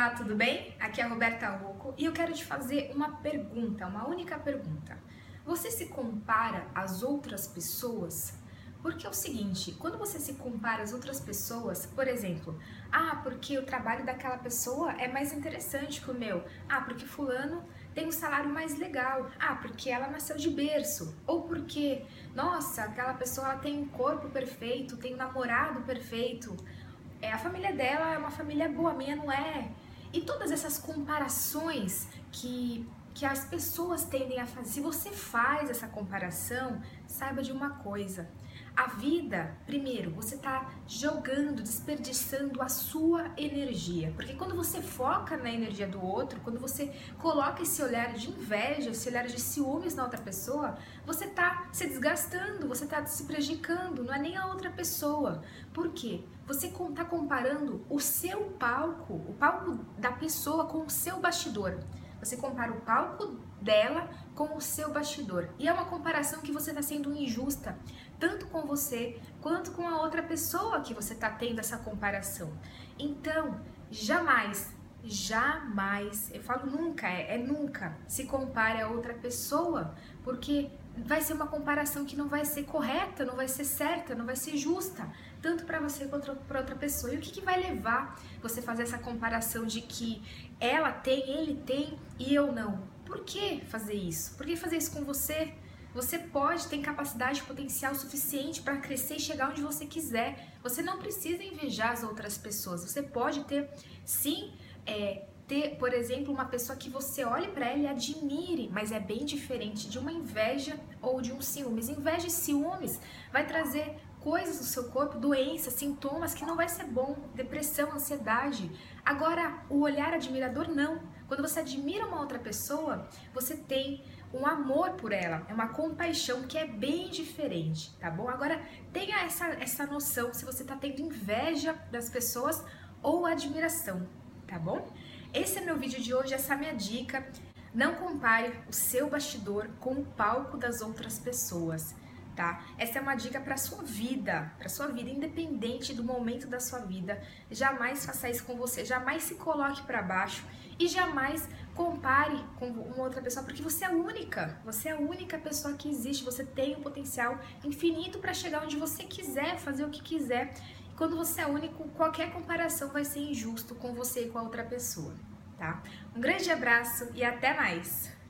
Olá, tudo bem? Aqui é a Roberta Rocco e eu quero te fazer uma pergunta, uma única pergunta. Você se compara às outras pessoas? Porque é o seguinte, quando você se compara às outras pessoas, por exemplo, ah, porque o trabalho daquela pessoa é mais interessante que o meu. Ah, porque fulano tem um salário mais legal. Ah, porque ela nasceu de berço. Ou porque, nossa, aquela pessoa tem um corpo perfeito, tem um namorado perfeito é, a família dela é uma família boa, a minha não é. E todas essas comparações que, que as pessoas tendem a fazer, se você faz essa comparação, saiba de uma coisa: a vida, primeiro, você está jogando, desperdiçando a sua energia. Porque quando você foca na energia do outro, quando você coloca esse olhar de inveja, esse olhar de ciúmes na outra pessoa, você está se desgastando, você está se prejudicando, não é nem a outra pessoa. Por quê? Você está comparando o seu palco, o palco da pessoa com o seu bastidor. Você compara o palco dela com o seu bastidor. E é uma comparação que você está sendo injusta, tanto com você quanto com a outra pessoa que você está tendo essa comparação. Então, jamais, jamais, eu falo nunca, é, é nunca, se compare a outra pessoa, porque vai ser uma comparação que não vai ser correta, não vai ser certa, não vai ser justa, tanto para você quanto para outra pessoa. E o que, que vai levar você fazer essa comparação de que ela tem, ele tem e eu não? Por que fazer isso? Por que fazer isso com você? Você pode ter capacidade potencial suficiente para crescer e chegar onde você quiser. Você não precisa invejar as outras pessoas. Você pode ter, sim, é, ter, por exemplo, uma pessoa que você olhe para ela e admire, mas é bem diferente de uma inveja ou de um ciúmes. Inveja e ciúmes vai trazer coisas no seu corpo, doenças, sintomas que não vai ser bom, depressão, ansiedade. Agora, o olhar admirador não. Quando você admira uma outra pessoa, você tem um amor por ela, é uma compaixão que é bem diferente, tá bom? Agora, tenha essa, essa noção se você tá tendo inveja das pessoas ou admiração, tá bom? Esse é meu vídeo de hoje, essa é minha dica. Não compare o seu bastidor com o palco das outras pessoas, tá? Essa é uma dica para sua vida, para sua vida, independente do momento da sua vida. Jamais faça isso com você, jamais se coloque para baixo e jamais compare com uma outra pessoa, porque você é única. Você é a única pessoa que existe. Você tem um potencial infinito para chegar onde você quiser, fazer o que quiser. Quando você é único, qualquer comparação vai ser injusto com você e com a outra pessoa, tá? Um grande abraço e até mais!